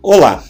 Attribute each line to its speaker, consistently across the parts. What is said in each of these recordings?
Speaker 1: Olá,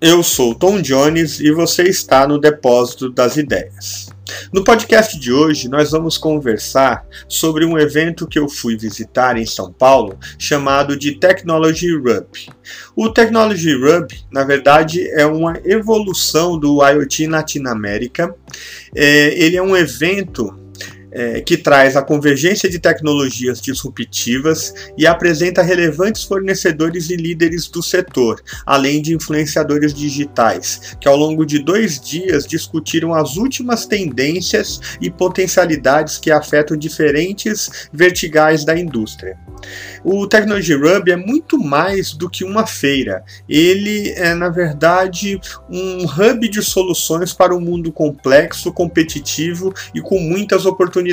Speaker 1: eu sou Tom Jones e você está no Depósito das Ideias. No podcast de hoje, nós vamos conversar sobre um evento que eu fui visitar em São Paulo, chamado de Technology Rub. O Technology Rub, na verdade, é uma evolução do IoT Latinoamérica. É, ele é um evento é, que traz a convergência de tecnologias disruptivas e apresenta relevantes fornecedores e líderes do setor, além de influenciadores digitais, que ao longo de dois dias discutiram as últimas tendências e potencialidades que afetam diferentes verticais da indústria. O Technology Rub é muito mais do que uma feira. Ele é, na verdade, um hub de soluções para um mundo complexo, competitivo e com muitas oportunidades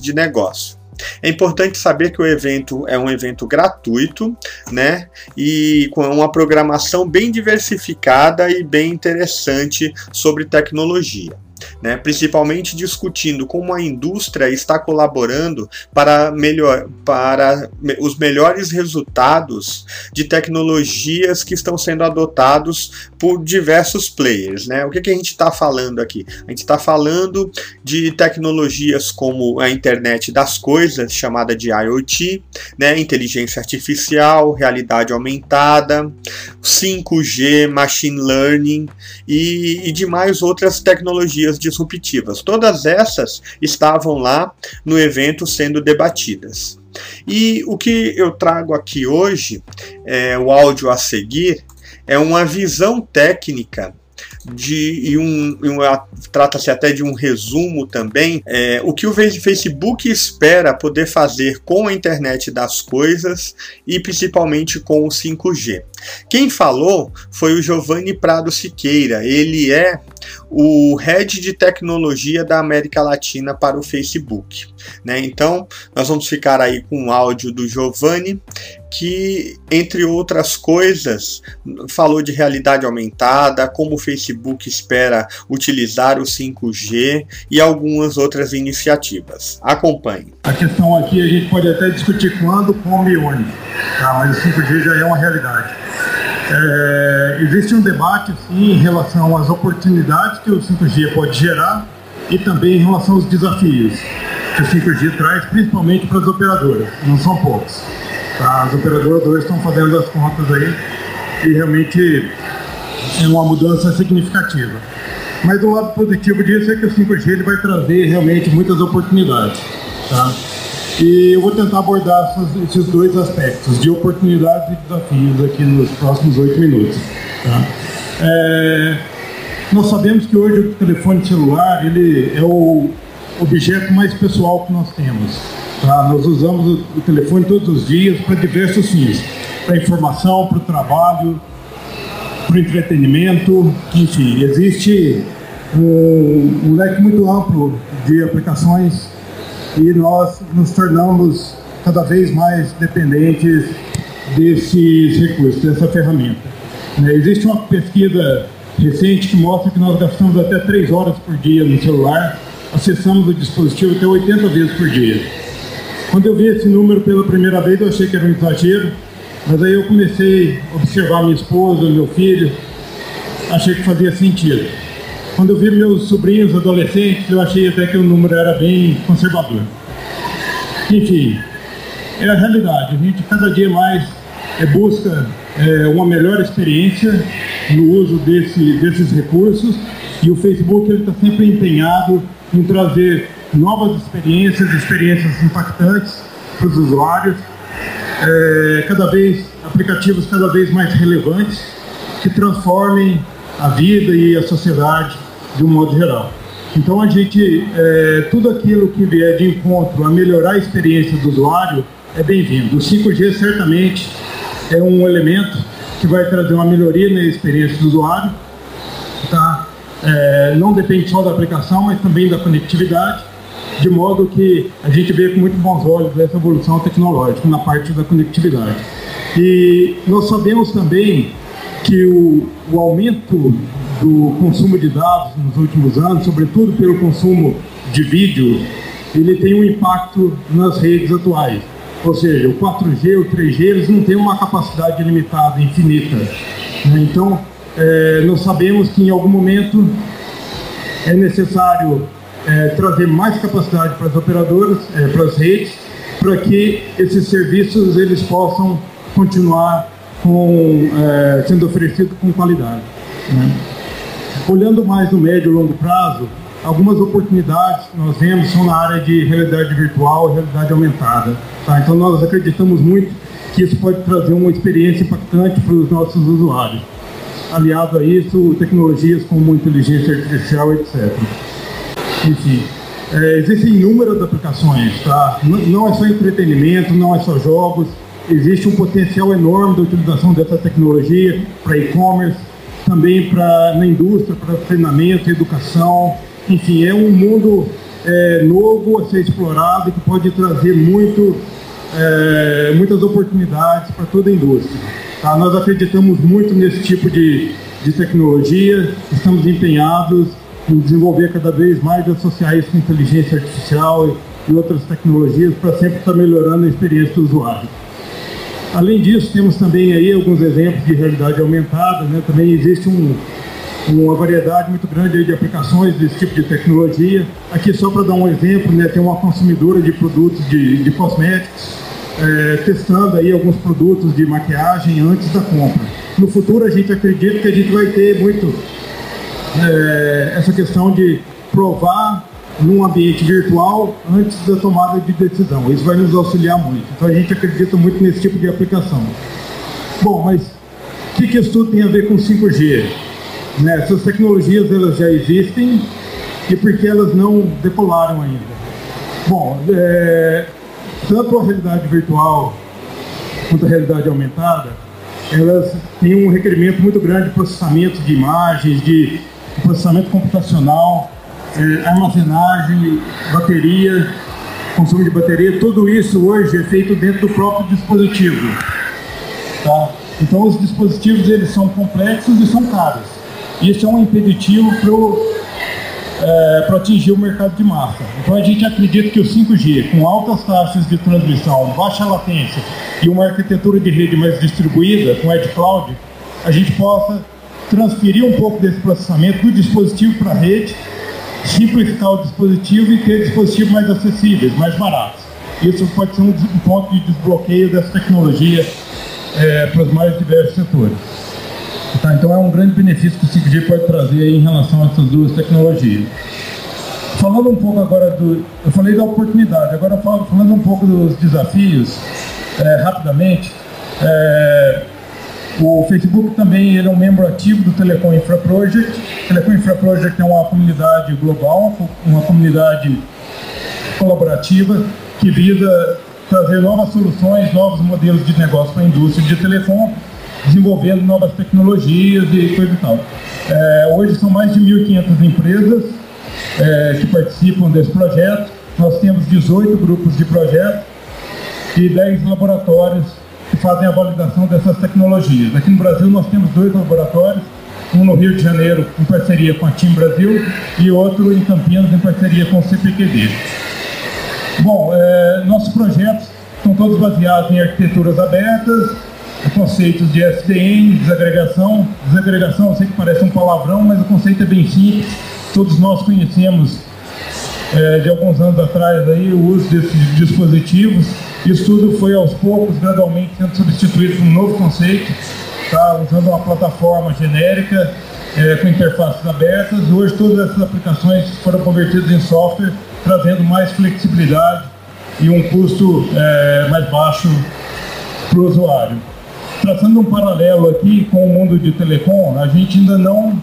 Speaker 1: de negócio. É importante saber que o evento é um evento gratuito, né? E com uma programação bem diversificada e bem interessante sobre tecnologia né, principalmente discutindo como a indústria está colaborando para, melhor, para os melhores resultados de tecnologias que estão sendo adotados por diversos players. Né? O que, que a gente está falando aqui? A gente está falando de tecnologias como a internet das coisas, chamada de IoT, né, inteligência artificial, realidade aumentada, 5G, machine learning e, e demais outras tecnologias disruptivas. Todas essas estavam lá no evento sendo debatidas. E o que eu trago aqui hoje, é, o áudio a seguir, é uma visão técnica de e um, um trata-se até de um resumo também é, o que o Facebook espera poder fazer com a internet das coisas e principalmente com o 5G. Quem falou foi o Giovanni Prado Siqueira. Ele é o head de tecnologia da América Latina para o Facebook. Né? Então, nós vamos ficar aí com o áudio do Giovanni, que, entre outras coisas, falou de realidade aumentada, como o Facebook espera utilizar o 5G e algumas outras iniciativas. Acompanhe.
Speaker 2: A questão aqui a gente pode até discutir quando, como e onde, tá? mas o 5G já é uma realidade. É, existe um debate sim, em relação às oportunidades que o 5G pode gerar e também em relação aos desafios que o 5G traz, principalmente para as operadoras, não são poucos. Tá? As operadoras hoje estão fazendo as contas aí e realmente é uma mudança significativa. Mas o lado positivo disso é que o 5G ele vai trazer realmente muitas oportunidades. Tá? E eu vou tentar abordar esses dois aspectos, de oportunidades e desafios, aqui nos próximos oito minutos. Tá? É, nós sabemos que hoje o telefone celular ele é o objeto mais pessoal que nós temos. Tá? Nós usamos o telefone todos os dias para diversos fins, para informação, para o trabalho, para o entretenimento, enfim, existe um, um leque muito amplo de aplicações e nós nos tornamos cada vez mais dependentes desses recursos, dessa ferramenta. Né, existe uma pesquisa recente que mostra que nós gastamos até 3 horas por dia no celular, acessamos o dispositivo até 80 vezes por dia. Quando eu vi esse número pela primeira vez, eu achei que era um exagero, mas aí eu comecei a observar minha esposa, meu filho, achei que fazia sentido. Quando eu vi meus sobrinhos adolescentes, eu achei até que o número era bem conservador. Enfim, é a realidade. A gente cada dia mais é, busca é, uma melhor experiência no uso desse, desses recursos e o Facebook está sempre empenhado em trazer novas experiências, experiências impactantes para os usuários, é, cada vez aplicativos cada vez mais relevantes que transformem a vida e a sociedade de um modo geral. Então a gente, é, tudo aquilo que vier de encontro a melhorar a experiência do usuário é bem-vindo. O 5G certamente é um elemento que vai trazer uma melhoria na experiência do usuário. É, não depende só da aplicação, mas também da conectividade, de modo que a gente vê com muito bons olhos essa evolução tecnológica na parte da conectividade. E nós sabemos também que o, o aumento do consumo de dados nos últimos anos, sobretudo pelo consumo de vídeo, ele tem um impacto nas redes atuais. Ou seja, o 4G, o 3G, eles não têm uma capacidade limitada, infinita. Então, é, nós sabemos que em algum momento é necessário é, trazer mais capacidade para as operadoras, é, para as redes, para que esses serviços eles possam continuar com, é, sendo oferecidos com qualidade. Né? Olhando mais no médio e longo prazo, algumas oportunidades que nós vemos são na área de realidade virtual e realidade aumentada. Tá? Então nós acreditamos muito que isso pode trazer uma experiência impactante para os nossos usuários. Aliado a isso, tecnologias como inteligência artificial, etc. Enfim, é, existem inúmeras aplicações, tá? não é só entretenimento, não é só jogos, existe um potencial enorme da utilização dessa tecnologia para e-commerce, também para na indústria, para treinamento, educação, enfim, é um mundo é, novo a ser explorado que pode trazer muito, é, muitas oportunidades para toda a indústria. Tá? Nós acreditamos muito nesse tipo de, de tecnologia, estamos empenhados em desenvolver cada vez mais associar isso com inteligência artificial e outras tecnologias para sempre estar melhorando a experiência do usuário. Além disso, temos também aí alguns exemplos de realidade aumentada, né? também existe um, uma variedade muito grande de aplicações desse tipo de tecnologia. Aqui só para dar um exemplo, né, tem uma consumidora de produtos de, de cosméticos é, testando aí alguns produtos de maquiagem antes da compra. No futuro a gente acredita que a gente vai ter muito é, essa questão de provar num ambiente virtual antes da tomada de decisão. Isso vai nos auxiliar muito. Então a gente acredita muito nesse tipo de aplicação. Bom, mas o que, que isso tudo tem a ver com 5G? Né? Essas tecnologias elas já existem e por que elas não decolaram ainda? Bom, é, tanto a realidade virtual quanto a realidade aumentada, elas têm um requerimento muito grande de processamento de imagens, de processamento computacional, é, armazenagem, bateria, consumo de bateria, tudo isso hoje é feito dentro do próprio dispositivo. Tá? Então os dispositivos eles são complexos e são caros. Isso é um impeditivo é, para atingir o mercado de massa. Então a gente acredita que o 5G, com altas taxas de transmissão, baixa latência e uma arquitetura de rede mais distribuída, com Edge Cloud, a gente possa transferir um pouco desse processamento do dispositivo para a rede, simplificar o dispositivo e ter dispositivos mais acessíveis, mais baratos. Isso pode ser um, ponto de desbloqueio dessa tecnologia é, para os mais diversos setores. Tá? Então é um grande benefício que o 5G pode trazer em relação a essas duas tecnologias. Falando um pouco agora do. Eu falei da oportunidade, agora falando um pouco dos desafios, é, rapidamente. É, o Facebook também ele é um membro ativo do Telecom Infra Project. O Telecom Infra Project é uma comunidade global, uma comunidade colaborativa que visa trazer novas soluções, novos modelos de negócio para a indústria de telecom desenvolvendo novas tecnologias e coisa e tal. É, hoje são mais de 1.500 empresas é, que participam desse projeto. Nós temos 18 grupos de projeto e 10 laboratórios que fazem a validação dessas tecnologias. Aqui no Brasil nós temos dois laboratórios, um no Rio de Janeiro em parceria com a Team Brasil e outro em Campinas em parceria com o CPQD. Bom, é, nossos projetos são todos baseados em arquiteturas abertas, conceitos de SDN, desagregação. Desagregação, eu sei que parece um palavrão, mas o conceito é bem simples. Todos nós conhecemos é, de alguns anos atrás aí, o uso desses dispositivos. Isso tudo foi aos poucos, gradualmente, sendo substituído por um novo conceito, tá? usando uma plataforma genérica, é, com interfaces abertas. Hoje todas essas aplicações foram convertidas em software, trazendo mais flexibilidade e um custo é, mais baixo para o usuário traçando um paralelo aqui com o mundo de telecom, a gente ainda não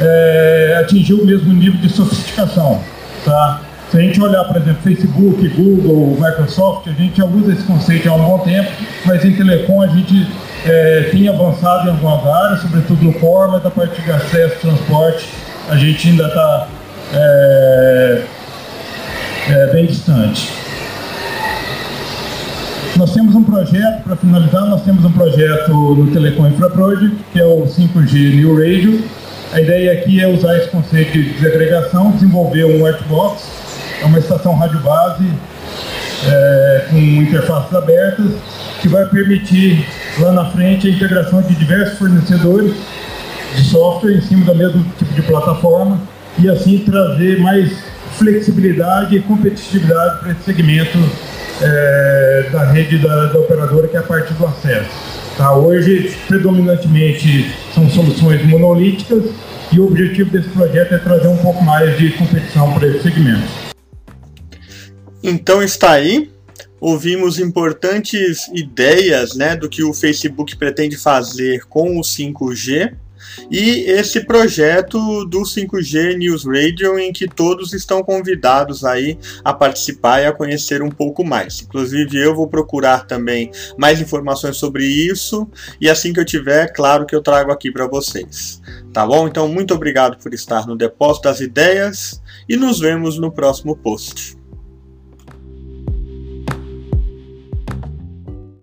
Speaker 2: é, atingiu o mesmo nível de sofisticação. Tá? Se a gente olhar, por exemplo, Facebook, Google, Microsoft, a gente já usa esse conceito há um bom tempo, mas em telecom a gente é, tem avançado em algumas áreas, sobretudo no core, mas da parte de acesso, transporte, a gente ainda está é, é, bem distante. Nós temos um projeto, para finalizar, nós temos um projeto no Telecom Infra Project, que é o 5G New Radio. A ideia aqui é usar esse conceito de desagregação, desenvolver um Whitebox, é uma estação rádio base é, com interfaces abertas, que vai permitir lá na frente a integração de diversos fornecedores de software em cima do mesmo tipo de plataforma e assim trazer mais flexibilidade e competitividade para esse segmento é, da rede da, da, operadora, que é a parte do acesso. Tá? Hoje, predominantemente, são soluções monolíticas e o objetivo desse projeto é trazer um pouco mais de competição para esse segmento.
Speaker 1: Então está aí. Ouvimos importantes ideias né, do que o Facebook pretende fazer com o 5G e esse projeto do 5G News Radio em que todos estão convidados aí a participar e a conhecer um pouco mais. Inclusive eu vou procurar também mais informações sobre isso e assim que eu tiver, claro que eu trago aqui para vocês. Tá bom? Então muito obrigado por estar no Depósito das Ideias e nos vemos no próximo post.